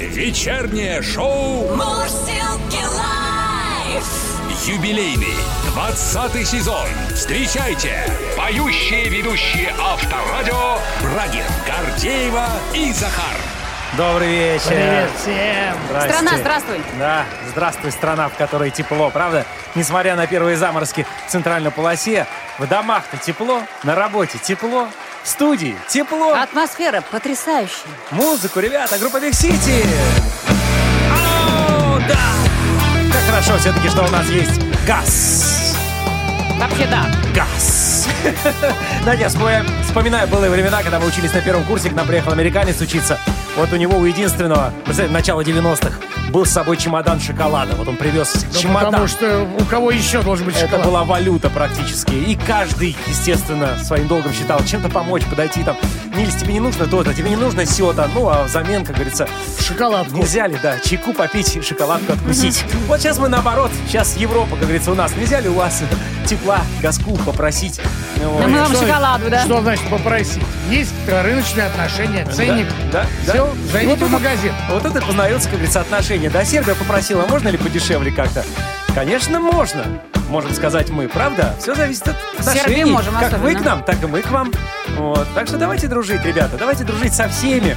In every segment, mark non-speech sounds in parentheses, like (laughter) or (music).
Вечернее шоу Мурзилки лайф. юбилейный 20 сезон. Встречайте поющие ведущие Авторадио Брагин, Гордеева и Захар. Добрый вечер. Привет всем! Здрасте. Страна, здравствуй. Да, здравствуй, страна, в которой тепло, правда? Несмотря на первые заморозки в центральной полосе, в домах-то тепло, на работе тепло, студии тепло. Атмосфера потрясающая. Музыку, ребята, группа Big City. О, да! Как хорошо все-таки, что у нас есть газ. Вообще да. Газ. (laughs) Знаете, я вспоминаю, былые времена, когда мы учились на первом курсе, к нам приехал американец учиться. Вот у него у единственного, представляете, начала 90-х, был с собой чемодан шоколада. Вот он привез Да чемодан. Потому что у кого еще должен быть Это шоколад? была валюта практически. И каждый, естественно, своим долгом считал чем-то помочь, подойти там. Нильс, тебе не нужно то-то, тебе не нужно сё-то. Ну, а взамен, как говорится, Шоколадку. Нельзя ли, да, чайку попить, и шоколадку откусить. Вот сейчас мы наоборот, сейчас Европа, как говорится, у нас. Нельзя ли у вас (laughs) тепла, газку попросить? Ну, Да мы вам шоколаду, да? Что значит попросить? Есть рыночные отношения, ценник. Да, да. Все, И зайдите вот в это- магазин. Вот это познается, как говорится, отношения. Да, Сербия попросила, можно ли подешевле как-то? Конечно, можно. Можем сказать мы, правда? Все зависит от отношений. Можем Как вы особенно. к нам, так и мы к вам. Вот. Так что давайте дружить, ребята. Давайте дружить со всеми.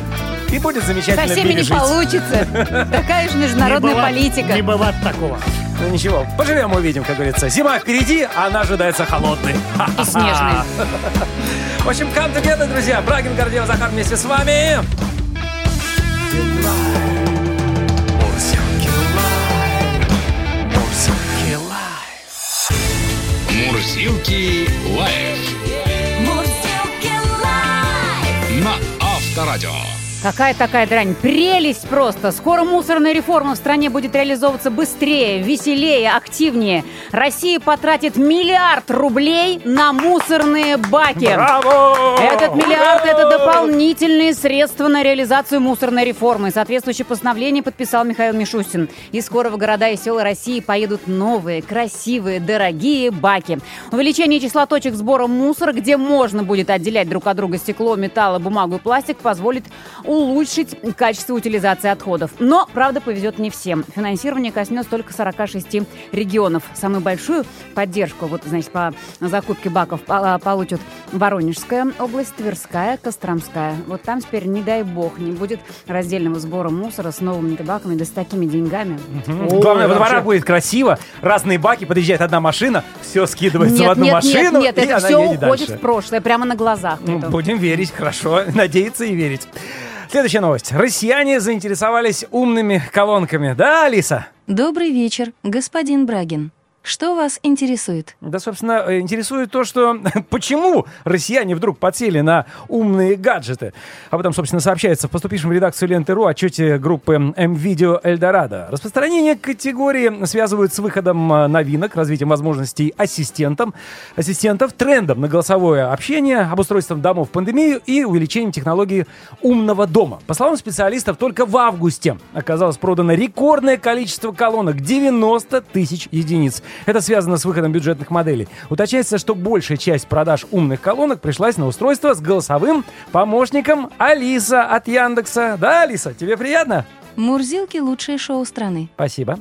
И будет замечательно Со всеми не жить. получится. (laughs) Такая же международная бывает- политика. Не бывает такого. Ну ничего, поживем увидим, как говорится. Зима впереди, а она ожидается холодной. И снежной. (laughs) В общем, come together, друзья. Брагин, Гордеев, Захар вместе с вами. Мурзилки лайф Мурзилки лайф. на Авторадио. Какая такая дрянь? Прелесть просто! Скоро мусорная реформа в стране будет реализовываться быстрее, веселее, активнее. Россия потратит миллиард рублей на мусорные баки. Браво! Этот миллиард – это дополнительные средства на реализацию мусорной реформы. Соответствующее постановление подписал Михаил Мишустин. И скоро в города и села России поедут новые, красивые, дорогие баки. Увеличение числа точек сбора мусора, где можно будет отделять друг от друга стекло, металл, бумагу и пластик, позволит улучшить качество утилизации отходов. Но, правда, повезет не всем. Финансирование коснется только 46 регионов. Самую большую поддержку, вот, значит, по закупке баков а, получат Воронежская область, Тверская, Костромская. Вот там теперь, не дай бог, не будет раздельного сбора мусора с новыми баками, да с такими деньгами. Главное, во дворах вообще. будет красиво. Разные баки, подъезжает одна машина, все скидывается в Нет, одну нет, машину, нет, нет, это все уходит дальше. в прошлое, прямо на глазах. Ну, будем верить, хорошо. (laughs) Надеяться и верить. Следующая новость. Россияне заинтересовались умными колонками. Да, Алиса? Добрый вечер, господин Брагин. Что вас интересует? Да, собственно, э, интересует то, что (laughs) почему россияне вдруг подсели на умные гаджеты. Об этом, собственно, сообщается в поступившем в редакцию Ленты.ру отчете группы М-Видео Эльдорадо. Распространение категории связывают с выходом э, новинок, развитием возможностей ассистентам, ассистентов, трендом на голосовое общение, обустройством домов в пандемию и увеличением технологии умного дома. По словам специалистов, только в августе оказалось продано рекордное количество колонок – 90 тысяч единиц. Это связано с выходом бюджетных моделей. Уточняется, что большая часть продаж умных колонок пришлась на устройство с голосовым помощником Алиса от Яндекса. Да, Алиса, тебе приятно? Мурзилки – лучшее шоу страны. Спасибо.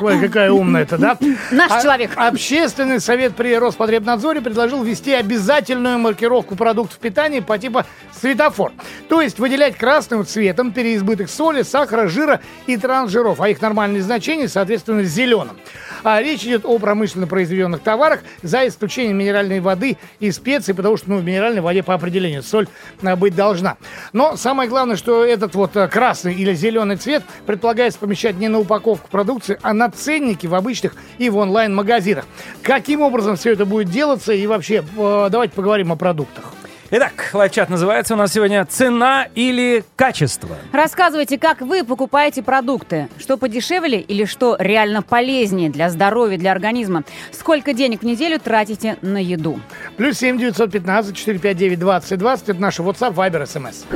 Ой, какая умная-то, да? (laughs) Наш А- человек. Общественный совет при Роспотребнадзоре предложил ввести обязательную маркировку продуктов питания по типу светофор. То есть выделять красным цветом переизбыток соли, сахара, жира и трансжиров, а их нормальные значения, соответственно, зеленым. А речь идет о промышленно произведенных товарах, за исключением минеральной воды и специй, потому что ну, в минеральной воде по определению соль а, быть должна. Но самое главное, что этот вот а, красный или зеленый цвет предполагается помещать не на упаковку продукции, а на ценники в обычных и в онлайн-магазинах. Каким образом все это будет делаться и вообще э, давайте поговорим о продуктах. Итак, лайфчат называется у нас сегодня «Цена или качество?». Рассказывайте, как вы покупаете продукты. Что подешевле или что реально полезнее для здоровья, для организма? Сколько денег в неделю тратите на еду? Плюс 7 915 459 20 20 это наш WhatsApp, Viber, SMS.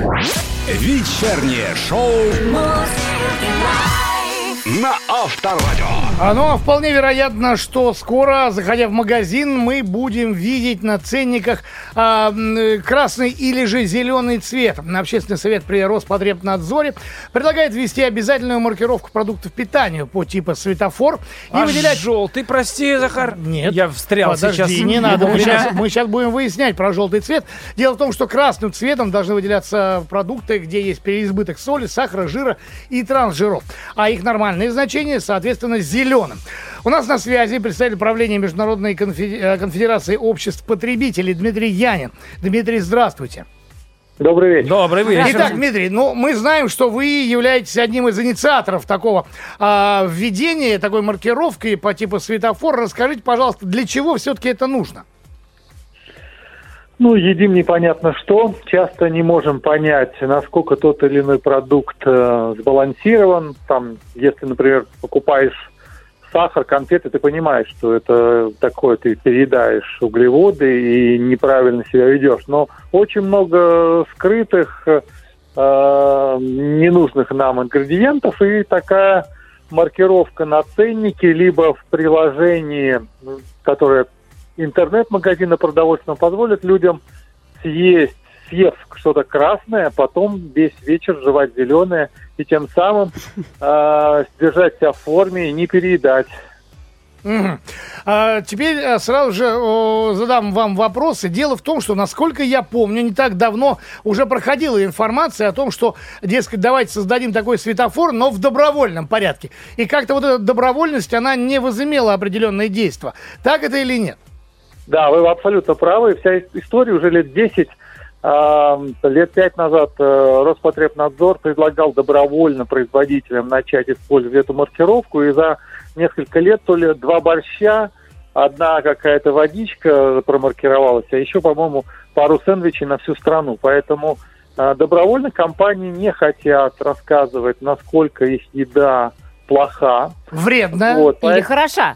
Вечернее шоу лайф. На Авторадио. А, ну, а вполне вероятно, что скоро, заходя в магазин, мы будем видеть на ценниках э, красный или же зеленый цвет. Общественный совет при Роспотребнадзоре предлагает ввести обязательную маркировку продуктов питания по типу светофор и А выделять... желтый, прости, Захар. Нет. Я встрял Подожди, сейчас. не надо. Мы сейчас, (laughs) мы сейчас будем выяснять про желтый цвет. Дело в том, что красным цветом должны выделяться продукты, где есть переизбыток соли, сахара, жира и трансжиров. А их нормальные значения, соответственно, зеленым. У нас на связи представитель правления Международной э, конфедерации обществ потребителей Дмитрий Янин. Дмитрий, здравствуйте. Добрый вечер. Добрый вечер. Итак, Дмитрий, ну мы знаем, что вы являетесь одним из инициаторов такого а, введения, такой маркировки по типу светофор. Расскажите, пожалуйста, для чего все-таки это нужно? Ну, едим непонятно что. Часто не можем понять, насколько тот или иной продукт э, сбалансирован. Там, если, например, покупаешь сахар, конфеты, ты понимаешь, что это такое, ты переедаешь углеводы и неправильно себя ведешь. Но очень много скрытых, э, ненужных нам ингредиентов, и такая маркировка на ценнике, либо в приложении, которое интернет-магазина продовольственного позволит людям съесть, съев что-то красное, а потом весь вечер жевать зеленое и тем самым (laughs) э, держать себя в форме и не переедать. А, теперь а, сразу же о, задам вам вопросы. Дело в том, что, насколько я помню, не так давно уже проходила информация о том, что, дескать, давайте создадим такой светофор, но в добровольном порядке. И как-то вот эта добровольность, она не возымела определенные действия. Так это или нет? Да, вы абсолютно правы. Вся история уже лет 10, а, лет 5 назад э, Роспотребнадзор предлагал добровольно производителям начать использовать эту маркировку. И за несколько лет то ли два борща, одна какая-то водичка промаркировалась, а еще, по-моему, пару сэндвичей на всю страну. Поэтому э, добровольно компании не хотят рассказывать, насколько их еда плоха. Вредно. Вот, Или поэт- хороша.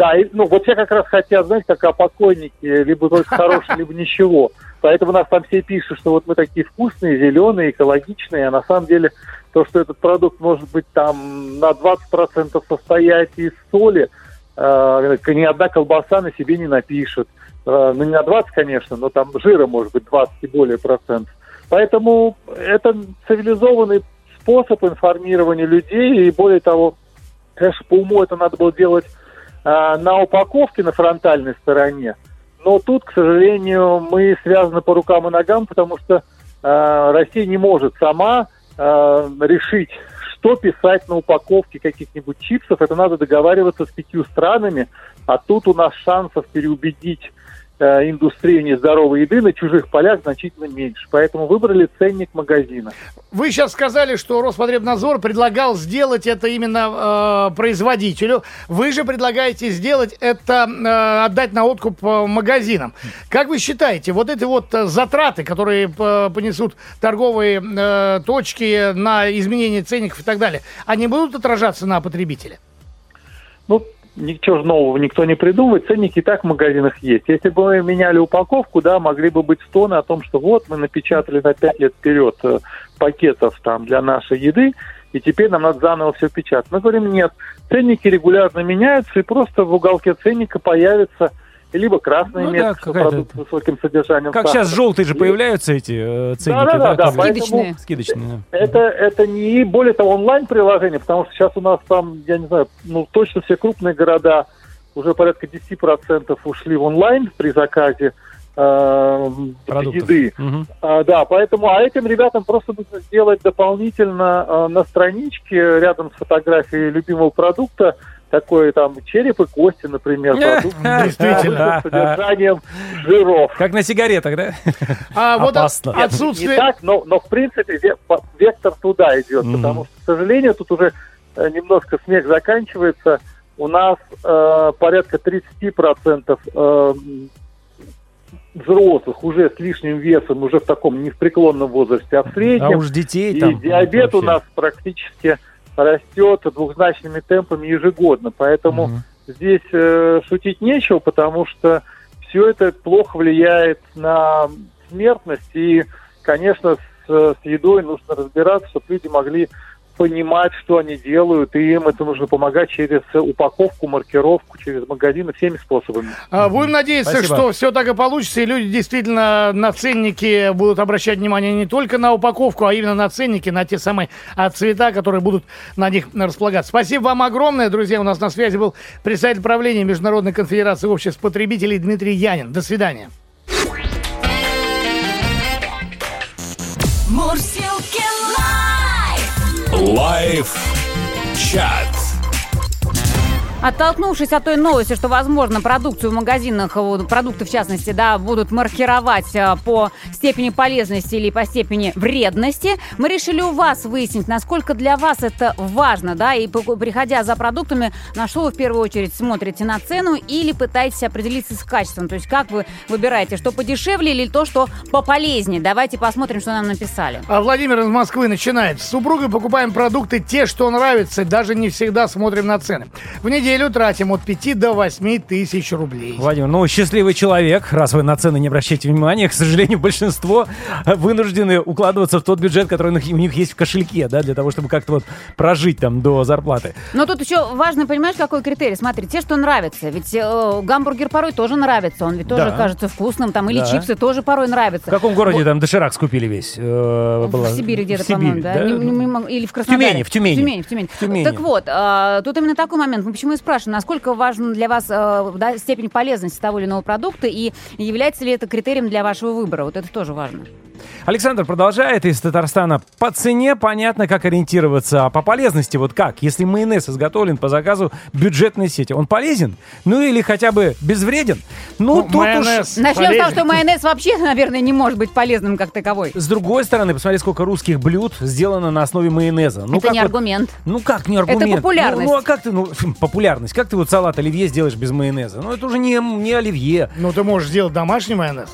Да, и, ну вот все как раз хотят, знаете, как о покойнике, либо только (laughs) хороший, либо ничего. Поэтому нас там все пишут, что вот мы такие вкусные, зеленые, экологичные, а на самом деле то, что этот продукт может быть там на 20% состоять из соли, э, ни одна колбаса на себе не напишет. Э, ну, не на 20, конечно, но там жира может быть 20 и более процентов. Поэтому это цивилизованный способ информирования людей, и более того, конечно, по уму это надо было делать на упаковке на фронтальной стороне. Но тут, к сожалению, мы связаны по рукам и ногам, потому что а, Россия не может сама а, решить, что писать на упаковке каких-нибудь чипсов. Это надо договариваться с пятью странами, а тут у нас шансов переубедить индустрию нездоровой еды на чужих полях значительно меньше. Поэтому выбрали ценник магазина. Вы сейчас сказали, что Роспотребнадзор предлагал сделать это именно э, производителю. Вы же предлагаете сделать это, э, отдать на откуп э, магазинам. Как вы считаете, вот эти вот э, затраты, которые э, понесут торговые э, точки на изменение ценников и так далее, они будут отражаться на потребителе? Ну, ничего нового никто не придумывает, ценники и так в магазинах есть. Если бы мы меняли упаковку, да, могли бы быть стоны о том, что вот мы напечатали на 5 лет вперед э, пакетов там для нашей еды, и теперь нам надо заново все печатать. Мы говорим, нет, ценники регулярно меняются, и просто в уголке ценника появится либо красная Ну да, метка, что продукт с высоким содержанием Как сахара. сейчас желтые же появляются эти э, ценники, Да-да-да, да, как бы Скидочные. скидочные. да. Это, это не более того онлайн-приложение, потому что сейчас у нас там, я не знаю, ну точно все крупные города уже порядка 10% ушли в онлайн при заказе э, Продуктов. еды. Мгм. А, да, поэтому, а этим ребятам просто нужно сделать дополнительно э, на страничке рядом с фотографией любимого продукта такой там череп и кости, например, продукт (laughs) Действительно. с содержанием жиров. Как на сигаретах, да? А вот. Не отсутствие... так, но, но в принципе вектор туда идет, потому что, к сожалению, тут уже э, немножко смех заканчивается. У нас э, порядка 30% э, взрослых уже с лишним весом, уже в таком не в преклонном возрасте, а в А среднем. уж детей и там... диабет у нас практически растет двухзначными темпами ежегодно. Поэтому Мгм. здесь э, шутить нечего, потому что все это плохо влияет на смертность. И, конечно, с, с едой нужно разбираться, чтобы люди могли понимать, что они делают, и им это нужно помогать через упаковку, маркировку, через магазины, всеми способами. А, Будем надеяться, Спасибо. что все так и получится, и люди действительно на ценники будут обращать внимание не только на упаковку, а именно на ценники, на те самые а, цвета, которые будут на них располагаться. Спасибо вам огромное, друзья. У нас на связи был представитель правления Международной конфедерации обществ потребителей Дмитрий Янин. До свидания. Мурзилки live. Live чат. Оттолкнувшись от той новости, что, возможно, продукцию в магазинах, э, продукты в частности, да, будут маркировать э, по степени полезности или по степени вредности, мы решили у вас выяснить, насколько для вас это важно, да, и приходя за продуктами, на что вы в первую очередь смотрите на цену или пытаетесь определиться с качеством, то есть как вы выбираете, что подешевле или то, что пополезнее. Давайте посмотрим, что нам написали. А Владимир из Москвы начинает. С супругой покупаем продукты те, что нравятся, даже не всегда смотрим на цены. В неделю тратим от 5 до 8 тысяч рублей. Владимир, ну, счастливый человек, раз вы на цены не обращаете внимания. К сожалению, большинство вынуждены укладываться в тот бюджет, который у них- есть в кошельке, да, для того, чтобы как-то вот прожить там до зарплаты. Но тут еще важно, понимаешь, какой критерий? Смотри, те, что нравится. Ведь э, гамбургер порой тоже нравится. Он ведь тоже Да. кажется вкусным. Там, или Да. чипсы тоже порой В нравятся. каком городе Вот. там доширак скупили весь? Э, В была- Сибири где-то, в Сибири, по-моему, да? Не- не- не могу- или в Краснодаре. Тюмени, в Тюмени. В Тюмени, в Тюмени. В Тюмени. Так вот, а, тут именно такой момент. Мы почему и спрашиваем, насколько важна для вас э, да, степень полезности того или иного продукта и является ли это критерием для вашего выбора? Вот это тоже важно. Александр продолжает из Татарстана. По цене понятно, как ориентироваться, а по полезности вот как? Если майонез изготовлен по заказу бюджетной сети, он полезен? Ну или хотя бы безвреден? Ну, Ну, тут майонез. уж... Начнем с того, что майонез вообще, наверное, не может быть полезным как таковой. С другой стороны, посмотри, сколько русских блюд сделано на основе майонеза. Ну, это как не вот- аргумент. Ну как не аргумент? популярность. Ну, ну, а как ты, ну, популярность. Как ты вот салат оливье сделаешь без майонеза? Ну это уже не, не оливье. Ну, ты можешь сделать домашний майонез.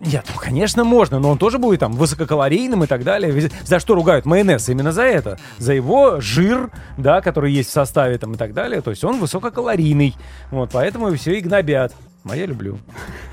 Нет, ну, конечно, можно, но он тоже будет там высококалорийным и так далее. За что ругают майонез? Именно за это. За его жир, да, который есть в составе там и так далее. То есть он высококалорийный. Вот, поэтому все и гнобят. А я люблю.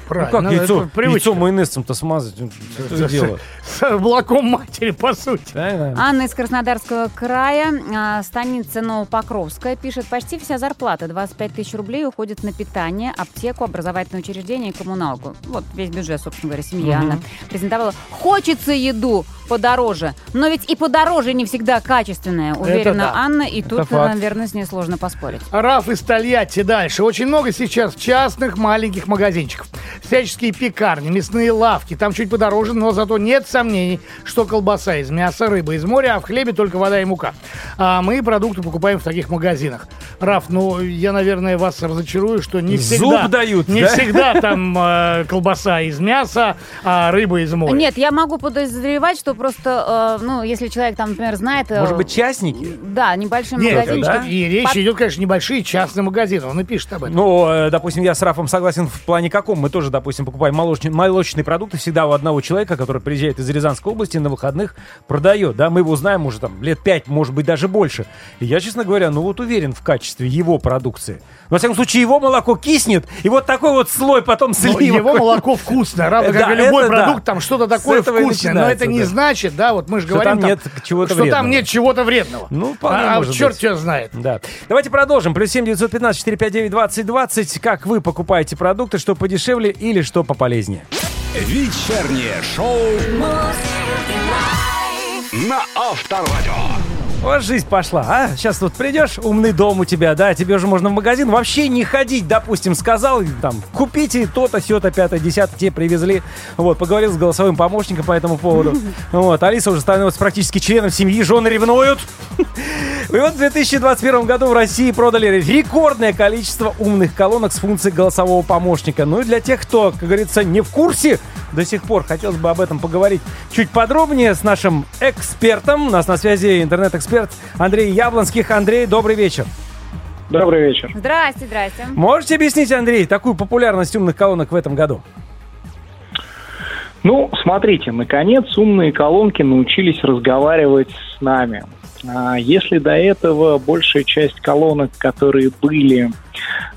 Правильно. ну как яйцо, яйцо майонезом-то смазать? Ну, (laughs) Что это дело? С молоком матери, по сути. Анна из Краснодарского края, а, станица Новопокровская, пишет, почти вся зарплата, 25 тысяч рублей, уходит на питание, аптеку, образовательное учреждение и коммуналку. Вот весь бюджет, собственно говоря, семьи Анна презентовала. Хочется еду подороже, но ведь и подороже не всегда качественная, уверена. Анна, и тут, наверное, с ней сложно поспорить. Раф из Тольятти дальше. Очень много сейчас частных маленьких магазинчиков. Всяческие пекарни, мясные лавки. Там чуть подороже, но зато нет сомнений, что колбаса из мяса, рыба из моря, а в хлебе только вода и мука. А мы продукты покупаем в таких магазинах. Раф, ну, я, наверное, вас разочарую, что не Зуб всегда... дают, Не да? всегда там э, колбаса из мяса, а рыба из моря. Нет, я могу подозревать, что просто, э, ну, если человек там, например, знает... э, Может быть, частники? Да, небольшой Нет, магазинчик. да? и речь Под- идет, конечно, небольшие частные магазины. Он и пишет об этом. Ну, э, допустим, я с Рафом согласен в плане каком. Мы тоже, допустим, покупаем молочные, молочные продукты всегда у одного человека, который приезжает из Рязанской области на выходных, продает, да, мы его знаем уже там лет пять, может быть, даже больше. И я, честно говоря, ну вот уверен в качестве его продукции. Во всяком случае, его молоко киснет, и вот такой вот слой потом Но сливок. его молоко вкусное, равно как и любой продукт, там что-то такое вкусное. Но это не значит, да, вот мы же говорим, там нет чего-то что там нет чего-то вредного. Ну, а, может черт тебя знает. Да. Давайте продолжим. Плюс семь девятьсот пятнадцать четыре пять девять двадцать двадцать. Как вы покупаете продукты, что подешевле или что пополезнее? Вечернее шоу на Авторадио. Вот жизнь пошла, а? Сейчас вот придешь, умный дом у тебя, да, тебе уже можно в магазин вообще не ходить, допустим, сказал, там, купите то-то, сё-то, пятое, десятое, тебе привезли. Вот, поговорил с голосовым помощником по этому поводу. (laughs) Вот, Алиса уже становится практически членом семьи, жены ревнуют. И вот в 2021 году в России продали рекордное количество умных колонок с функцией голосового помощника. Ну и для тех, кто, как говорится, не в курсе до сих пор, хотелось бы об этом поговорить чуть подробнее с нашим экспертом. У нас на связи интернет-эксперт Андрей Яблонских. Андрей, добрый вечер. Добрый вечер. Здрасте, здрасте. Можете объяснить, Андрей, такую популярность умных колонок в этом году? Ну, смотрите, наконец умные колонки научились разговаривать с нами. А Если до этого большая часть колонок, которые были,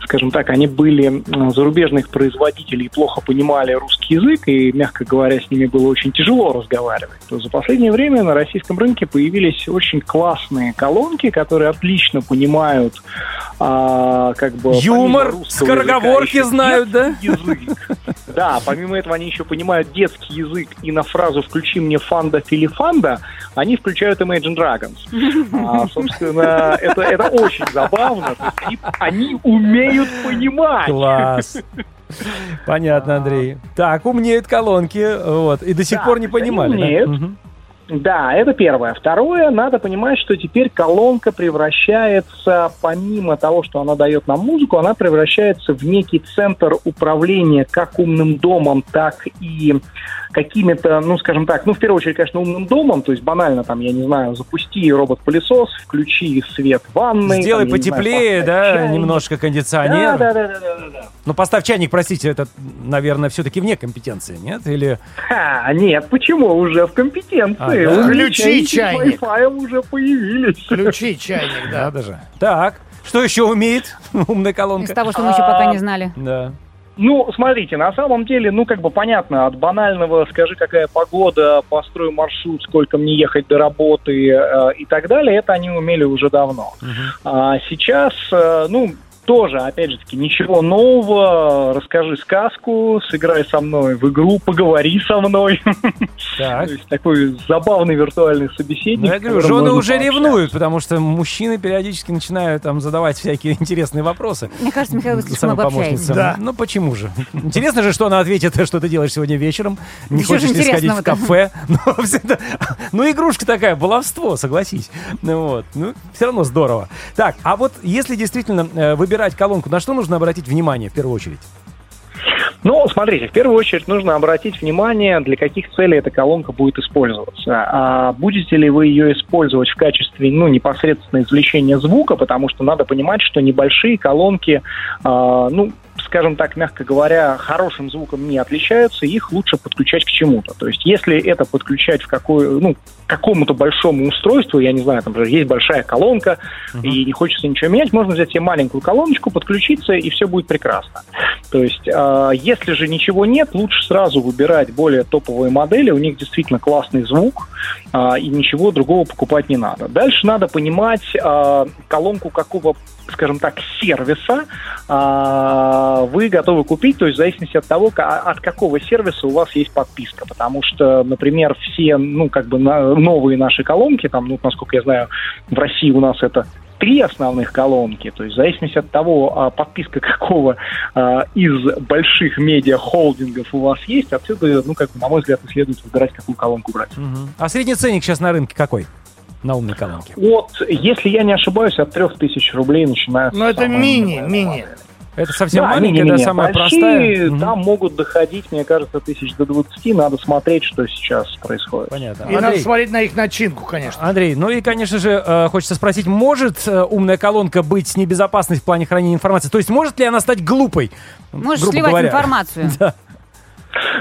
скажем так, они были зарубежных производителей и плохо понимали русский язык, и, мягко говоря, с ними было очень тяжело разговаривать, то за последнее время на российском рынке появились очень классные колонки, которые отлично понимают а, как бы Юмор, скороговорки языка знают, да? язык. Да, помимо этого они еще понимают детский язык, и на фразу «включи мне фанда филифанда» они включают Imagine Dragons. А, собственно, это, это очень забавно. Они умеют понимать. Класс. Понятно, Андрей. Так, умнеют колонки, вот, и до сих Да, пор не они понимали. да? умеют. Да, это первое. Второе, надо понимать, что теперь колонка превращается, помимо того, что она дает нам музыку, она превращается в некий центр управления как умным домом, так и какими-то, ну, скажем так, ну, в первую очередь, конечно, умным домом, то есть банально там, я не знаю, запусти робот-пылесос, включи свет в ванной. Сделай там, знаю, потеплее, поставь да, чайник. немножко Да, кондиционер. да, да, да, да, да. Ну, поставь чайник, простите, это, наверное, все-таки вне компетенции, нет? Или... Ха, нет, почему? Уже в компетенции. А, да? Включи чайник. Wi-Fi уже появились. Включи чайник, да. Надо же. Так, что еще умеет (laughs) умная Из колонка? того, что мы еще пока не знали. Да. Ну, смотрите, на самом деле, ну, как бы понятно, от банального «скажи, какая погода», «построй маршрут», «сколько мне ехать до работы» э, и так далее, это они умели уже давно. А сейчас, э, ну, тоже, опять же таки, ничего нового. Расскажи сказку, сыграй со мной в игру, поговори со мной. Так. (laughs) То есть такой забавный виртуальный собеседник. Ну, я говорю, жены уже пообщаться. ревнуют, потому что мужчины периодически начинают там задавать всякие интересные вопросы. Мне кажется, Михаил Самой обобщаете. помощнице. Да. Ну почему же? Интересно же, что она ответит, (laughs) что ты делаешь сегодня вечером. Не Ничего хочешь ли сходить в кафе? (laughs) Ну, ну, игрушка такая, баловство, согласись. Ну вот. Ну, все равно здорово. Так, а вот если действительно э, выбирать колонку, на что нужно обратить внимание в первую очередь? Ну, смотрите, в первую очередь нужно обратить внимание, для каких целей эта колонка будет использоваться. А будете ли вы ее использовать в качестве, ну, непосредственно извлечения звука, потому что надо понимать, что небольшие колонки, а, ну, скажем так, мягко говоря, хорошим звуком не отличаются, их лучше подключать к чему-то. То есть, если это подключать в какой, ну, к какому-то большому устройству, я не знаю, там же есть большая колонка, и не хочется ничего менять, можно взять себе маленькую колоночку, подключиться, и все будет прекрасно. То есть, э, если же ничего нет, лучше сразу выбирать более топовые модели, у них действительно классный звук, э, и ничего другого покупать не надо. Дальше надо понимать э, колонку какого, скажем так, сервиса э, вы готовы купить, то есть в зависимости от того, от какого сервиса у вас есть подписка, потому что, например, все, ну, как бы новые наши колонки, там, ну, насколько я знаю, в России у нас это три основных колонки, то есть в зависимости от того, а, подписка (laughs) какого а, из больших медиа-холдингов у вас есть, отсюда, ну, как бы, на мой взгляд, следует выбирать, какую колонку брать. А средний ценник сейчас на рынке какой? На умной колонке. Вот, если я не ошибаюсь, от 3000 рублей начинается. Ну, это мини, мини. Это совсем Да, маленькая, да, самая большие, простая. Там могут доходить, мне кажется, тысяч до 20. Надо смотреть, что сейчас происходит. Понятно. И надо Андрей, смотреть на их начинку, конечно. Андрей, ну и, конечно же, э, хочется спросить, может э, умная колонка быть небезопасной в плане хранения информации? То есть может ли она стать глупой? Можешь сливать говоря? информацию. (laughs)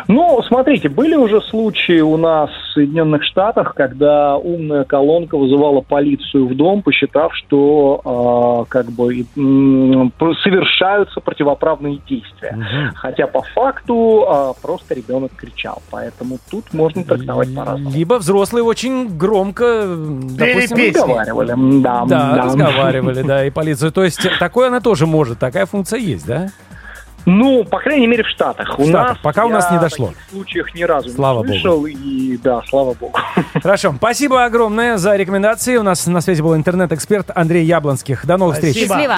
Ну, смотрите, были уже случаи у нас в Соединенных Штатах, когда умная колонка вызывала полицию в дом, посчитав, что э, как бы м, совершаются противоправные действия. Хотя по факту э, просто ребенок кричал. Поэтому тут можно трактовать по-разному. Либо взрослые очень громко, э, допустим. Разговаривали, да, Да, да. разговаривали, да, и полицию. То есть такое она тоже может, такая функция есть, да? Ну, по крайней мере, в Штатах. В Штатах. Пока у нас не дошло. В таких случаях ни разу Слава не слышал. И да, слава богу. (laughs) Хорошо, спасибо огромное за рекомендации. У нас на связи был интернет-эксперт Андрей Яблонских. До новых встреч. Спасибо. Счастливо.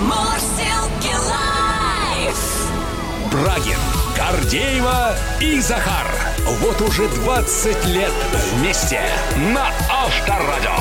Мурзилки лайф. Брагин, Гордеева и Захар. Вот уже 20 лет вместе на Авторадио.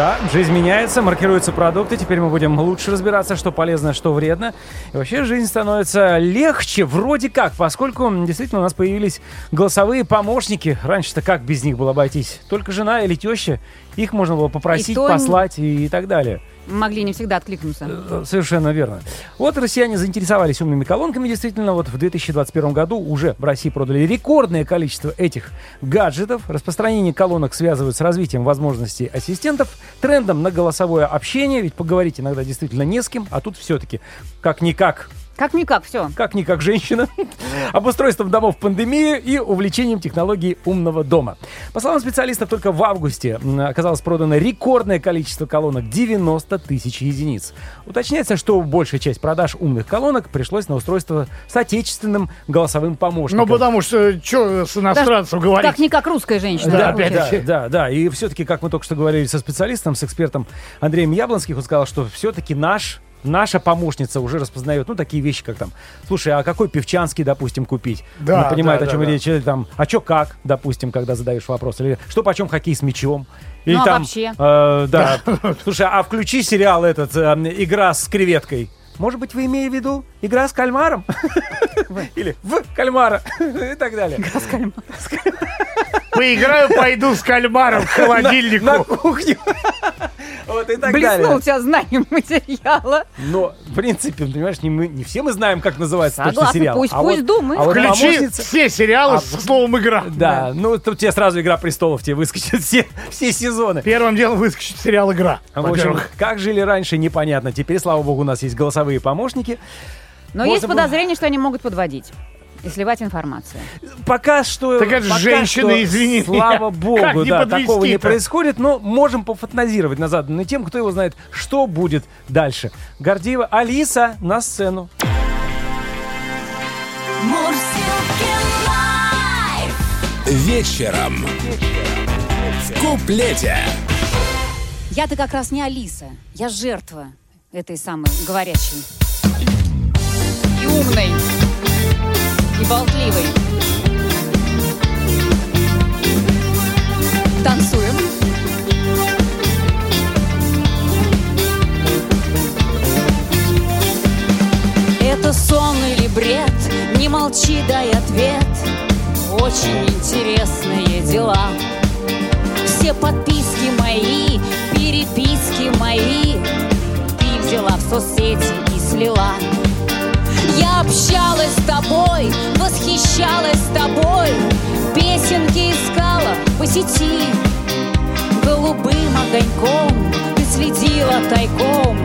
Да, жизнь меняется, маркируются продукты. Теперь мы будем лучше разбираться, что полезно, что вредно. И вообще жизнь становится легче, вроде как, поскольку действительно у нас появились голосовые помощники. Раньше-то как без них было обойтись? Только жена или теща, их можно было попросить, И то послать и, и так далее. Могли не всегда откликнуться. Э, Совершенно верно. Вот россияне заинтересовались умными колонками. Действительно, вот в 2021 году уже в России продали рекордное количество этих гаджетов. Распространение колонок связывают с развитием возможностей ассистентов, трендом на голосовое общение, ведь поговорить иногда действительно не с кем, а тут все-таки как-никак Как-никак, все. как-никак женщина, (laughs) обустройством домов в пандемию и увлечением технологий умного дома. По словам специалистов, только в августе оказалось продано рекордное количество колонок – 90 тысяч единиц. Уточняется, что большая часть продаж умных колонок пришлось на устройство с отечественным голосовым помощником. Ну, потому что, что с иностранцем говорить? Как-никак русская женщина. Да, опять Да, да, да. И все-таки, как мы только что говорили со специалистом, с экспертом Андреем Яблонским, он сказал, что все-таки наш Наша помощница уже распознает, ну, такие вещи, как там, слушай, а какой певчанский, допустим, купить? Да, Она понимает, да, о чем да, да. речь, или там, а чё как, допустим, когда задаешь вопрос, или что почем хоккей с мячом? Или Ну, а там, вообще? э, да. (laughs) Слушай, а включи сериал этот, э, «Игра с креветкой». Может быть, вы имеете в виду игра с кальмаром? (laughs) Или в кальмара и так далее. Поиграю, пойду с кальмаром к (laughs) На холодильнику. кухню. (laughs) Вот и так Блеснул далее. у тебя знанием материала. Но, в принципе, понимаешь, не, мы, не все мы знаем, как называется точно Согласна, сериал. пусть- А пусть вот- думает. а вот Включи помощница- все сериалы А, со словом «игра». Да, ну тут тебе сразу «Игра престолов» тебе выскочит все, все сезоны. Первым делом выскочит сериал «Игра». В общем, как жили раньше, непонятно. Теперь, слава богу, у нас есть голосовые помощники. Но Можно есть было- подозрение, что они могут подводить и сливать информацию. Пока что... Так это же пока женщины, что, извини Слава (laughs) меня. богу, да, такого не происходит, но можем пофантазировать на заданную тему, кто его знает, что будет дальше. Гордеева, Алиса на сцену. Вечером. В куплете. Я-то как раз не Алиса. Я жертва этой самой говорящей. Умной. И болтливой. Танцуем. Это сон или бред? Не молчи, дай ответ. Очень интересные дела. Все подписки мои, переписки мои Ты взяла в соцсети и слила Я общалась с тобой, восхищалась с тобой. Песенки искала по сети Голубым огоньком ты следила тайком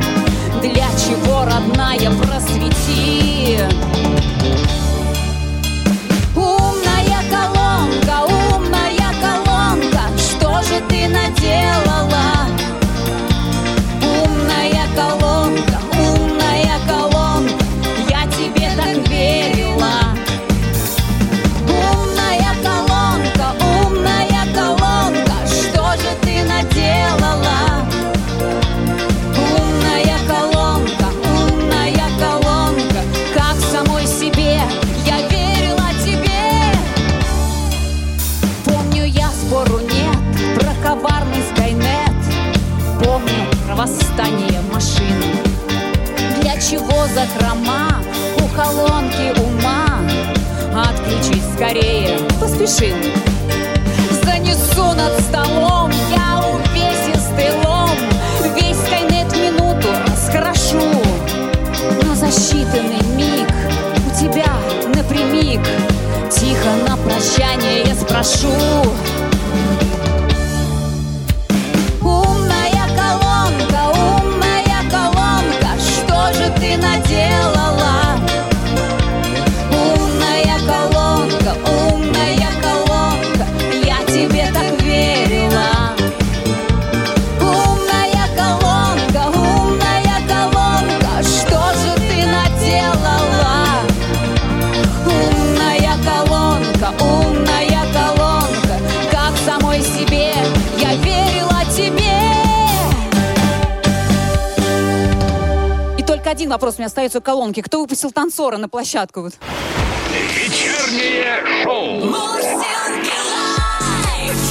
остается у колонки. Кто выпустил танцора на площадку? Вот. Вечернее шоу.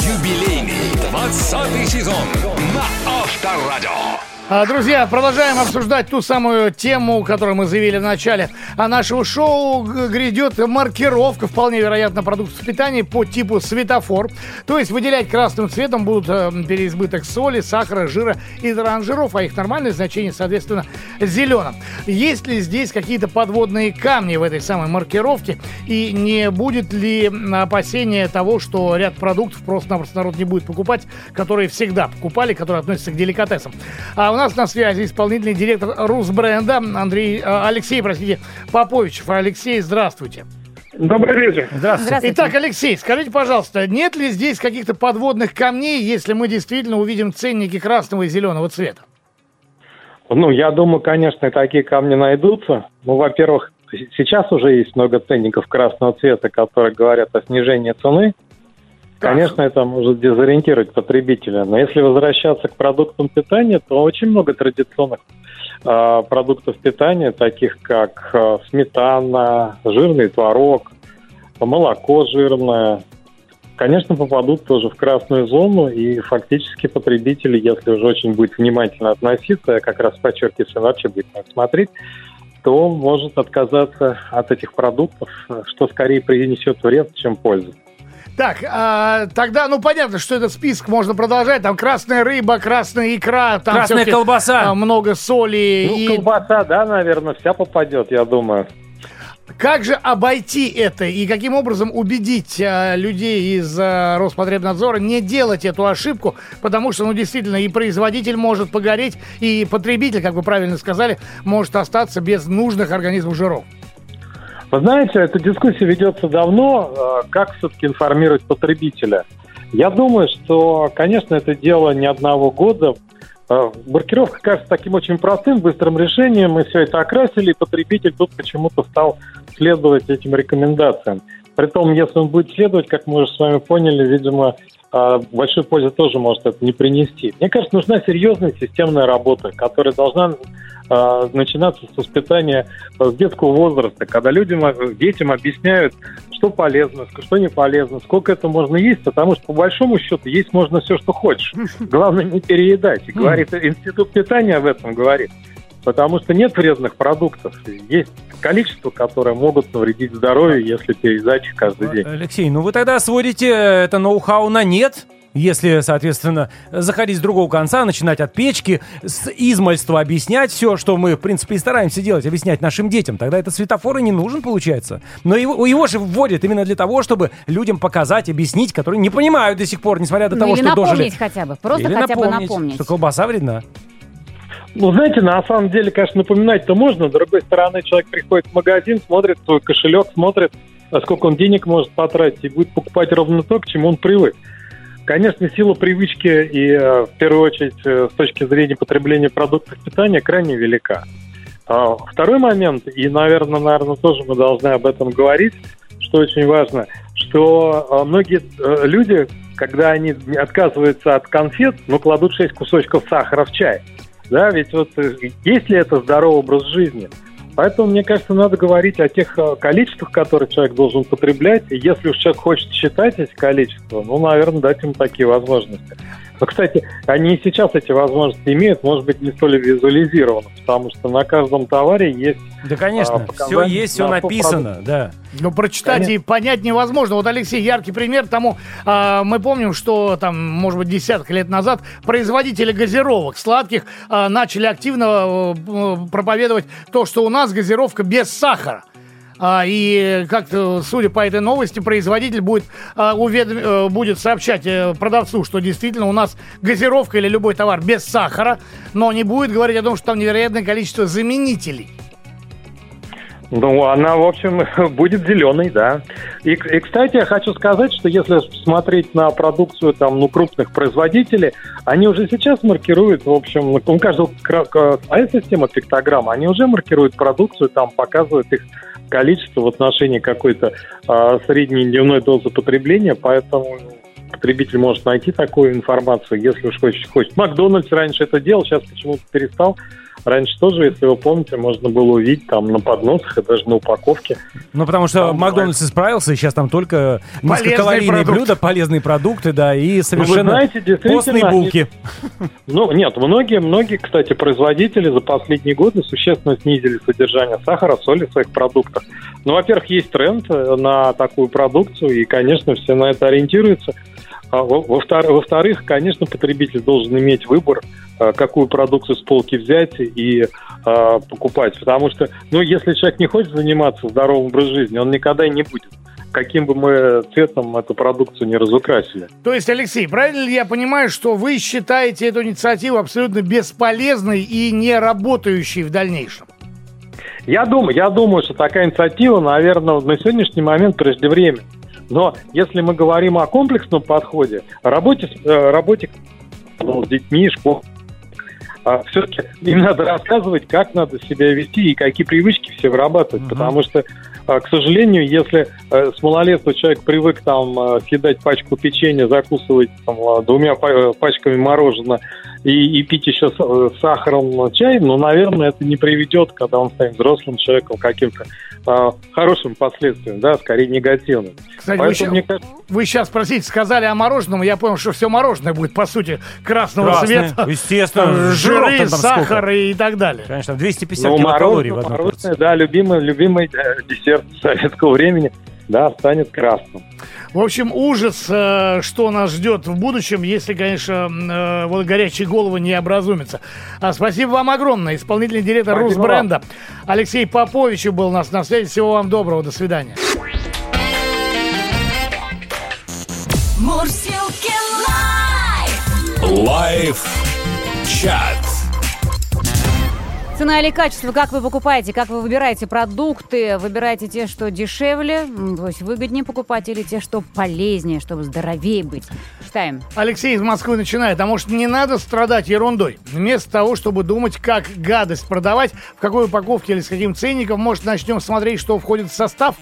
Юбилейный 20 сезон на Авторадио. А, Друзья, продолжаем обсуждать ту самую тему, которую мы заявили в начале а нашего шоу. Грядет маркировка, вполне вероятно, продуктов питания по типу светофор. То есть выделять красным цветом будут э, переизбыток соли, сахара, жира и транжиров, а их нормальное значение, соответственно, зеленым. Есть ли здесь какие-то подводные камни в этой самой маркировке? И не будет ли опасения того, что ряд продуктов просто-напросто народ не будет покупать, которые всегда покупали, которые относятся к деликатесам? А у нас на связи исполнительный директор Русбренда Андрей, э, Алексей, простите, Поповичев. Алексей, здравствуйте. Добрый вечер. Здравствуйте. Здравствуйте. Итак, Алексей, скажите, пожалуйста, нет ли здесь каких-то подводных камней, если мы действительно увидим ценники красного и зеленого цвета? Ну, я думаю, конечно, такие камни найдутся. Ну, во-первых, сейчас уже есть много ценников красного цвета, которые говорят о снижении цены. Конечно, это может дезориентировать потребителя. Но если возвращаться к продуктам питания, то очень много традиционных э, продуктов питания, таких как э, сметана, жирный творог, молоко жирное, конечно, попадут тоже в красную зону, и фактически потребители, если уже очень будет внимательно относиться, я как раз подчеркиваю, если вообще будет смотреть, то может отказаться от этих продуктов, что скорее принесет вред, чем пользу. Так, а, тогда, ну понятно, что этот список можно продолжать. Там красная рыба, красная икра, там Красная колбаса. а, много соли. Ну, и колбаса, да, наверное, вся попадет, я думаю. Как же обойти это и каким образом убедить а, людей из а, Роспотребнадзора не делать эту ошибку? Потому что, ну, действительно, и производитель может погореть, и потребитель, как вы правильно сказали, может остаться без нужных организмов жиров. Вы знаете, эта дискуссия ведется давно. э, Как все-таки информировать потребителя? Я думаю, что, конечно, это дело не одного года. Э, Маркировка кажется таким очень простым, быстрым решением. Мы все это окрасили, и потребитель тут почему-то стал следовать этим рекомендациям. Притом, если он будет следовать, как мы уже с вами поняли, видимо, э, большой пользы тоже может это не принести. Мне кажется, нужна серьезная системная работа, которая должна начинаться с воспитания э, с детского возраста, когда людям, э, детям объясняют, что полезно, что не полезно, сколько это можно есть, потому что по большому счету есть можно все, что хочешь. (laughs) Главное не переедать. И говорит, институт питания об этом говорит. Потому что нет вредных продуктов. Есть количество, которые могут навредить здоровью, если переедать каждый день. Алексей, ну вы тогда сводите это ноу-хау на нет? Если, соответственно, заходить с другого конца, начинать от печки, с измальства объяснять все, что мы, в принципе, и стараемся делать, объяснять нашим детям, тогда этот светофор и не нужен, получается. Но его, его же вводят именно для того, чтобы людям показать, объяснить, которые не понимают до сих пор, несмотря до Ну, того, или что напомнить дожили. хотя бы. Просто Или хотя бы напомнить, напомнить. что колбаса вредна. Ну, знаете, на самом деле, конечно, напоминать-то можно. С другой стороны, человек приходит в магазин, смотрит свой кошелек, смотрит, а сколько он денег может потратить, и будет покупать ровно то, к чему он привык. Конечно, сила привычки и, э, в первую очередь, э, с точки зрения потребления продуктов питания крайне велика. А Второй момент, и, наверное, наверное, тоже мы должны об этом говорить, что очень важно, что э, многие люди, когда они отказываются от конфет, ну, кладут 6 кусочков сахара в чай. Да, ведь вот есть ли это здоровый образ жизни? Поэтому, мне кажется, надо говорить о тех э, количествах, которые человек должен потреблять. И если уж человек хочет считать эти количества, ну, наверное, дать ему такие возможности. Но, кстати, они и сейчас эти возможности имеют, может быть, не столь визуализировано, потому что на каждом товаре есть... Да, конечно, а, все есть, все на написано, да. Ну, прочитать Конечно. и понять невозможно. Вот, Алексей, яркий пример тому, а, мы помним, что там, может быть, десяток лет назад производители газировок сладких а, начали активно э, проповедовать то, что у нас газировка без сахара. А, и как-то, судя по этой новости, производитель будет, а, уведом- э, будет сообщать э, продавцу, что действительно у нас газировка или любой товар без сахара, но не будет говорить о том, что там невероятное количество заменителей. Ну, она, в общем, (laughs) будет зеленой, да. И, и, кстати, я хочу сказать, что если смотреть на продукцию там, ну, крупных производителей, они уже сейчас маркируют, в общем, ну, у каждого АЭС-система пиктограмма, они уже маркируют продукцию, там показывают их количество в отношении какой-то а, средней дневной дозы потребления, поэтому потребитель может найти такую информацию, если уж хочет. хочет. Макдональдс раньше это делал, сейчас почему-то перестал. Раньше тоже, если вы помните, можно было увидеть там на подносах и даже на упаковке. Ну, потому что Там, Макдональдс исправился, и сейчас там только низкокалорийные блюда, полезные продукты, да, и совершенно знаете, действительно, постные они- булки. Ну, нет, многие, многие, кстати, производители за последние годы существенно снизили содержание сахара, соли в своих продуктах. Ну, во-первых, есть тренд на такую продукцию, и, конечно, все на это ориентируются. А во- во-втор- Во-вторых, конечно, потребитель должен иметь выбор, э, какую продукцию с полки взять и э, покупать. Потому что, ну, если человек не хочет заниматься здоровым образом жизни, он никогда и не будет. Каким бы мы цветом эту продукцию не разукрасили. То есть, Алексей, правильно ли я понимаю, что вы считаете эту инициативу абсолютно бесполезной и не работающей в дальнейшем? Я думаю, я думаю, что такая инициатива, наверное, на сегодняшний момент преждевременна. Но если мы говорим о комплексном подходе, работе, с- э, работе ну, с детьми, школ, все-таки им надо рассказывать, как надо себя вести и какие привычки все вырабатывать. Мгм. Потому что, э, к сожалению, если э, с малолетства человек привык там съедать пачку печенья, закусывать там, двумя па- пачками мороженого и, и пить еще с, э, с сахаром чай, ну, наверное, это не приведет, когда он станет взрослым человеком, каким-то э, хорошим последствиям, да, скорее негативным. Кстати, вы, ща- мне кажется, вы сейчас, простите, сказали о мороженом, я понял, что все мороженое будет, по сути, красного Красное, цвета. естественно, Жиры, там сколько. сахар и так далее. Конечно, там 250 ну, килокалорий в мороженое, одной порции. мороженое, да, любимый, любимый э, десерт советского времени, да, станет красным. В общем, ужас, э, что нас ждет в будущем, если, конечно, э, вот горячие головы не образумятся. А спасибо вам огромное. Исполнительный директор Спасибо Русбренда Алексей Попович был у нас на связи. Всего вам доброго. До свидания. Мурзилки live. Live чат. Цена или качество, как вы покупаете, как вы выбираете продукты, выбираете те, что дешевле, то есть выгоднее покупать, или те, что полезнее, чтобы здоровее быть. Читаем. Алексей из Москвы начинает. А может, не надо страдать ерундой? Вместо того, чтобы думать, как гадость продавать, в какой упаковке или с каким ценником, может, начнем смотреть, что входит в состав?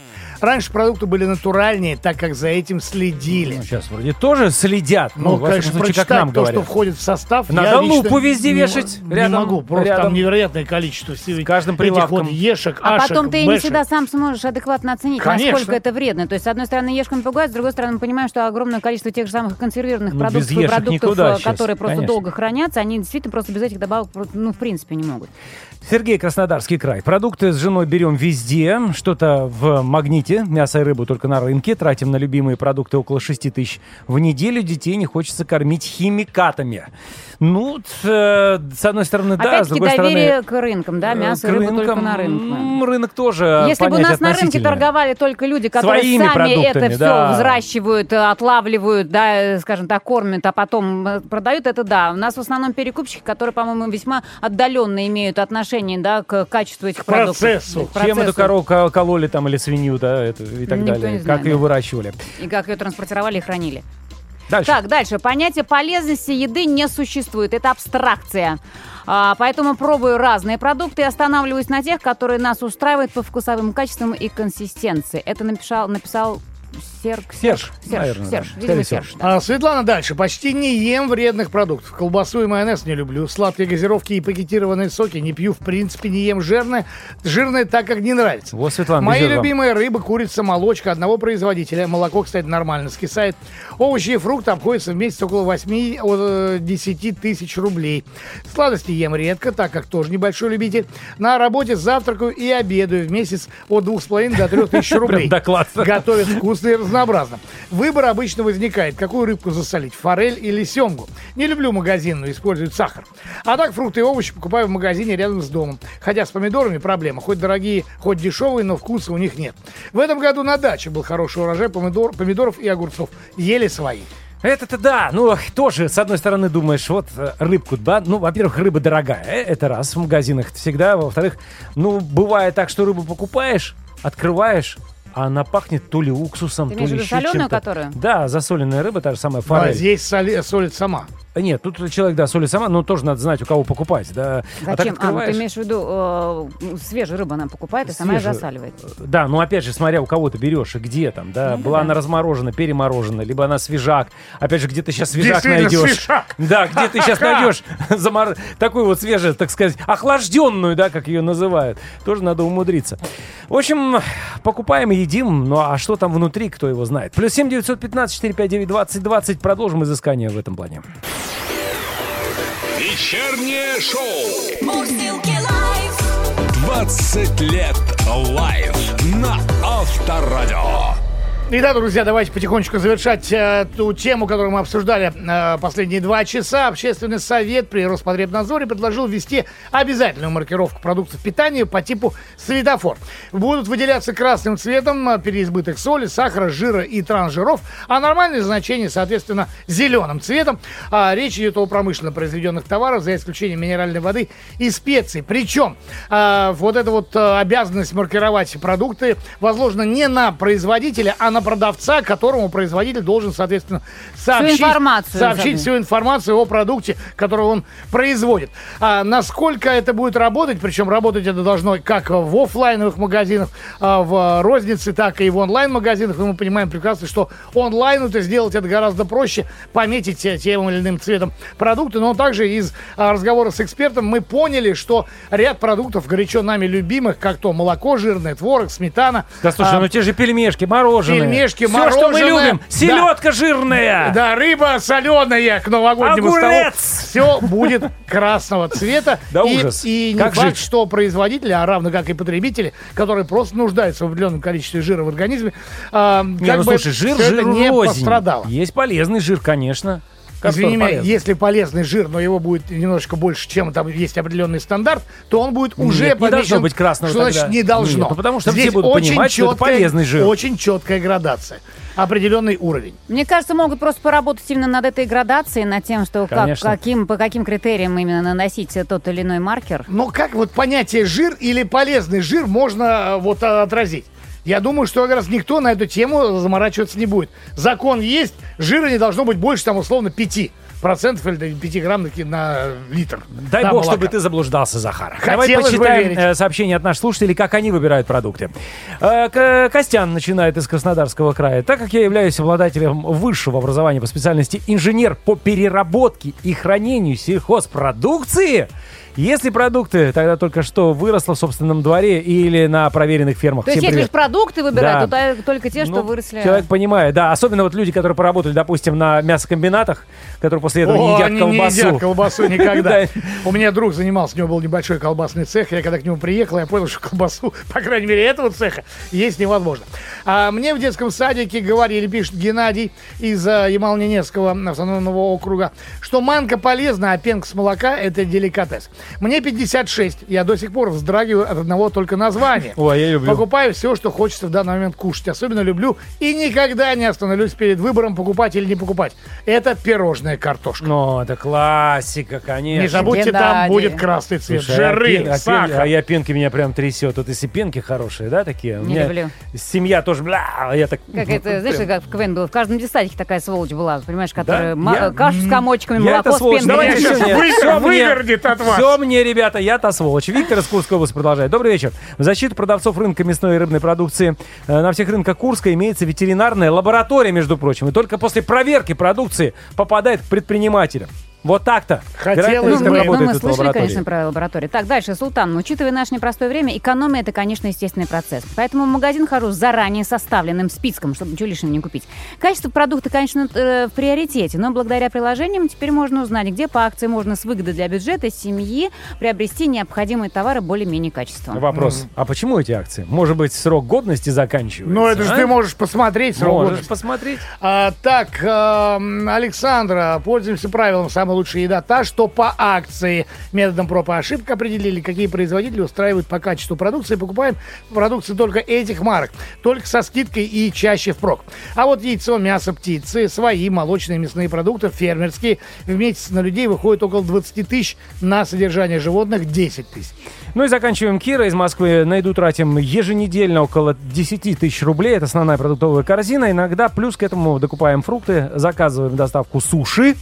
Раньше продукты были натуральнее, так как за этим следили. Ну, сейчас вроде тоже следят. Ну, всяком конечно, случае, прочитать как нам то, говорят. что входит в состав, Надо лупу везде не- вешать Не рядом, могу, просто рядом. там невероятное количество всего- каждым этих прилавком. вот ешек, А ашек, потом ты не бэшек. всегда сам сможешь адекватно оценить, Конечно. насколько это вредно. То есть, с одной стороны, ешками пугают, с другой стороны, мы понимаем, что огромное количество тех же самых консервированных Ну, продуктов и продуктов, никуда э, сейчас, которые просто конечно. долго хранятся, они действительно просто без этих добавок, ну, в принципе, не могут. Сергей, Краснодарский край. Продукты с женой берем везде. Что-то в магните. Мясо и рыбу только на рынке. Тратим на любимые продукты около 6 тысяч в неделю. Детей не хочется кормить химикатами. Ну, э, с одной стороны, да, с другой доверие стороны... к рынкам, да, э, мясо и рыба только на рынке. Рынок тоже Если бы у нас на рынке торговали только люди, которые Своими сами это все да. взращивают, э, отлавливают, да, э, скажем так, кормят, а потом продают, это да. У нас в основном перекупщики, которые, по-моему, весьма отдаленно имеют отношение, да, к качеству этих К продуктов. процессу. К Чем эту процессу. корову ко- кололи там или свинью, да, это, и так Никто далее. знает, как ее да. выращивали. И как ее транспортировали и хранили. Дальше. Так, дальше. Понятие полезности еды не существует. Это абстракция. А, поэтому пробую разные продукты и останавливаюсь на тех, которые нас устраивают по вкусовым качествам и консистенции. Это написал, написал Серг, Серж, Серж, наверное, Серж, да. видимо, Серж. да. А, Светлана дальше. Почти не ем вредных продуктов. Колбасу и майонез не люблю. Сладкие газировки и пакетированные соки не пью. В принципе, не ем жирное, жирное так, как не нравится. Вот, Светлана, Мои везет вам. любимые рыба, курица, молочка одного производителя. Молоко, кстати, нормально скисает. Овощи и фрукты обходятся в месяц около 8-10 тысяч рублей. Сладости ем редко, так как тоже небольшой любитель. На работе завтракаю и обедаю в месяц от 2,5 до 3 тысяч (laughs) рублей. Доклад. Готовят вкусно и разнообразно. Выбор обычно возникает, какую рыбку засолить, форель или семгу. Не люблю магазинную, используют сахар. А так фрукты и овощи покупаю в магазине рядом с домом. Хотя с помидорами проблема. Хоть дорогие, хоть дешевые, но вкуса у них нет. В этом году на даче был хороший урожай помидор, помидоров и огурцов. Ели свои. Это-то да, ну тоже, с одной стороны, думаешь, вот э, рыбку, да, ну, во-первых, рыба дорогая, э, это раз в магазинах всегда, во-вторых, ну, бывает так, что рыбу покупаешь, открываешь, а она пахнет то ли уксусом, Ты то ли еще соленую, чем-то. которую? Да, засоленная рыба, та же самая А форель. здесь соли- солит сама. Нет, тут человек, да, соли сама, но тоже надо знать, у кого покупать. Да. А так Зачем? А, ну ты открываешь- имеешь в виду, э, свежую рыбу она покупает и сама ее засаливает. Да, ну опять же, смотря у кого ты берешь и где там, да, Ну, была да. она разморожена, переморожена, либо она свежак. Опять же, где ты сейчас свежак найдешь. свежак. (laughs) Да, где ты сейчас найдешь (laughs) замор- такую вот свежую, так сказать, охлажденную, да, как ее называют. Тоже надо умудриться. В общем, покупаем и едим, ну а что там внутри, кто его знает. Плюс 7 915 459 20 20. Продолжим изыскание в этом плане. Вечернее шоу. Мурзилки Live. 20 лет live на Авторадио. Итак, друзья, давайте потихонечку завершать э, ту тему, которую мы обсуждали э, последние два часа. Общественный совет при Роспотребнадзоре предложил ввести обязательную маркировку продуктов питания по типу светофор. Будут выделяться красным цветом э, переизбыток соли, сахара, жира и трансжиров, а нормальные значения, соответственно, зеленым цветом. А, речь идет о промышленно произведенных товарах, за исключением минеральной воды и специй. Причем а, вот эта вот а, обязанность маркировать продукты возложена не на производителя, а на продавца, которому производитель должен, соответственно, сообщить, информацию сообщить всю информацию о продукте, который он производит. А насколько это будет работать, причем работать это должно как в оффлайновых магазинах, а, в рознице, так и в онлайн-магазинах. И мы понимаем прекрасно, что онлайн это сделать это гораздо проще, пометить э, тем или иным цветом продукты. Но также из а, разговора с экспертом мы поняли, что ряд продуктов горячо нами любимых, как то молоко жирное, творог, сметана. Да слушай, а, ну те же пельмешки, мороженое. Пельмешки, Все, что мы любим. Селедка жирная. Да, рыба соленая к новогоднему Огурец! столу. Все будет красного цвета. Да и, ужас. И не Как факт, жить? что производители, а равно как и потребители, которые просто нуждаются в определенном количестве жира в организме, а, Не, как ну бы слушай, жир не рознь. пострадало. Есть полезный жир, конечно. Как Извини меня, полезный. если полезный жир, но его будет немножечко больше, чем там есть определенный стандарт, то он будет уже Нет, не должно быть красного Что тогда. значит не должно? Нет, ну потому что все Здесь будут очень понимать, что это четкая- полезный жир. Очень четкая градация. Определенный уровень. Мне кажется, могут просто поработать именно над этой градацией, над тем, что как, каким, по каким критериям именно наносить э, тот или иной маркер. Но как вот понятие жир или полезный жир можно э, вот а, отразить? Я думаю, что как раз никто на эту тему заморачиваться не будет. Закон есть, жира не должно быть больше, там, условно, 5 процентов или 5 грамм на, литр. Дай Да, бог, молока. чтобы ты заблуждался, Захар. Хотелось Давай почитаем э, сообщения от наших слушателей, как они выбирают продукты. Э, Костян начинает из Краснодарского края. Так как я являюсь обладателем высшего образования по специальности инженер по переработке и хранению сельхозпродукции, если продукты тогда только что выросло в собственном дворе или на проверенных фермах. То есть, Всем если привет. ж продукты выбирать, Да. то только те, что Ну, выросли. Человек понимает, да. Особенно вот люди, которые поработали, допустим, на мясокомбинатах, которые после этого не О, едят они колбасу. не едят колбасу никогда. (laughs) Да. У меня друг занимался, у него был небольшой колбасный цех. Я когда к нему приехал, я понял, что колбасу, (laughs) по крайней мере, этого цеха есть невозможно. А мне в детском садике говорили, пишет Геннадий из а, Ямало-Ненецкого автономного округа, что манка полезна, а пенка с молока – это деликатес. Мне 56, я до сих пор вздрагиваю от одного только названия. Ой, я люблю. Покупаю все, что хочется в данный момент кушать. Особенно люблю и никогда не остановлюсь перед выбором, покупать или не покупать. Это пирожная картошка. Ну, это классика, конечно. Не забудьте, Геннадий. там будет красный цвет. Слушай, а Жиры, а пен- сахар. а я пенки меня прям трясет. Вот если пенки хорошие, да, такие? Не меня люблю. Семья тоже, бля, я так... Как это, знаешь, как в КВН было? В каждом десятике такая сволочь была, понимаешь, которая кашу с комочками, Я это молоко с сволочь. пенкой. Давайте мне, вывернет от вас. Все мне, ребята, я-то сволочь. Виктор из Курской области продолжает. Добрый вечер. В защиту продавцов рынка мясной и рыбной продукции э, на всех рынках Курска имеется ветеринарная лаборатория, между прочим. И только после проверки продукции попадает к предпринимателям. Вот так-то. Хотелось бы. Ну, мы, работает ну, мы эта слышали, конечно, про лабораторию. Так, дальше, Султан. Учитывая наше непростое время, экономия – это, конечно, естественный процесс. Поэтому в магазин хожу с заранее составленным списком, чтобы ничего лишнего не купить. Качество продукта, конечно, э, в приоритете, но благодаря приложениям теперь можно узнать, где по акции можно с выгодой для бюджета семьи приобрести необходимые товары более-менее качественного. Вопрос. А почему эти акции? Может быть, срок годности заканчивается? Ну, это же а? ты можешь посмотреть срок Можешь годности. посмотреть. А, так, эм, Александра, пользуемся правилом «самая лучшая еда та, что по акции». Методом проб и ошибок определили, какие производители устраивают по качеству продукции. Покупаем продукцию только этих марок. Только со скидкой и чаще впрок. А вот яйцо, мясо, птицы, свои молочные мясные продукты, фермерские. В месяц на людей выходит около 20 тысяч, на содержание животных 10 тысяч. Ну и заканчиваем. Кира из Москвы. На еду тратим еженедельно около 10 тысяч рублей. Это основная продуктовая корзина. Иногда плюс к этому докупаем фрукты, заказываем доставку суши.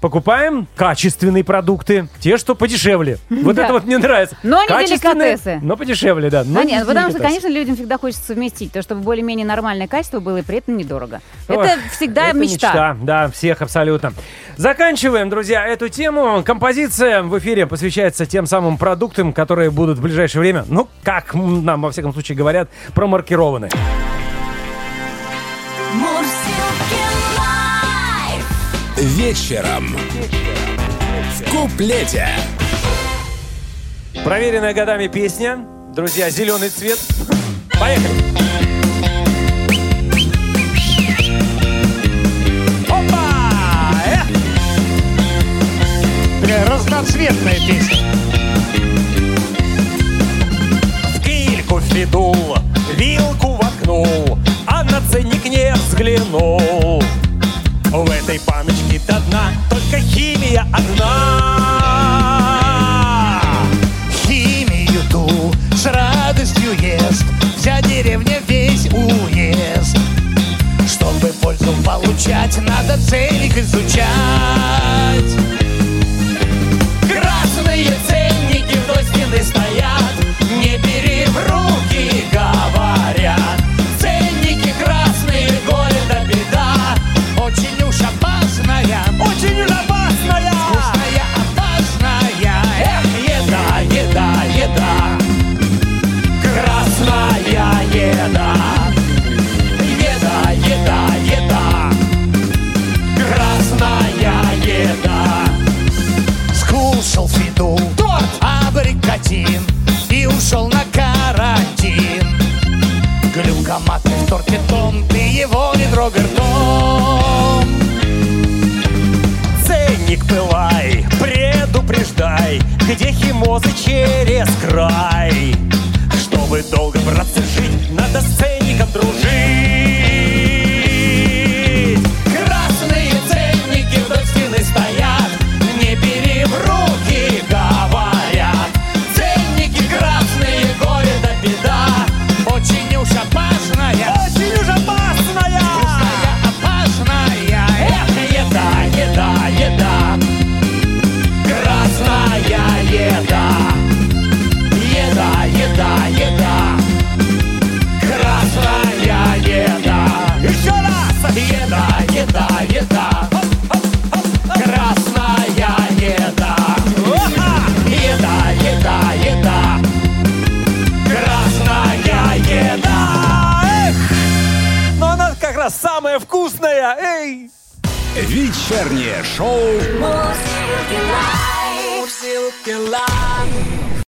Покупаем качественные продукты, те, что подешевле. Вот это вот мне нравится. Но не Качественные, деликатесы. Но подешевле, да. но А не нет, потому что, конечно, людям всегда хочется совместить то, чтобы более-менее нормальное качество было и при этом недорого. Это всегда это мечта. Да, всех абсолютно. Заканчиваем, друзья, эту тему. Композиция в эфире посвящается тем самым продуктам, которые будут в ближайшее время, ну, как нам, во всяком случае, говорят, промаркированы. Live. Вечером. В куплете. Проверенная годами песня. Друзья, зеленый цвет. Поехали. Опа! Эх! Такая разноцветная песня. В кильку фидул, вилку воткнул, а на ценник не взглянул. В этой паночке до дна только химия одна. Химию ту с радостью ест Вся деревня весь уезд Чтобы пользу получать, надо ценник изучать абрикотин И ушел на карантин Глюкоматный в торте том Ты его не трогай ртом Ценник пылай, предупреждай, где химозы через край. Чтобы долго,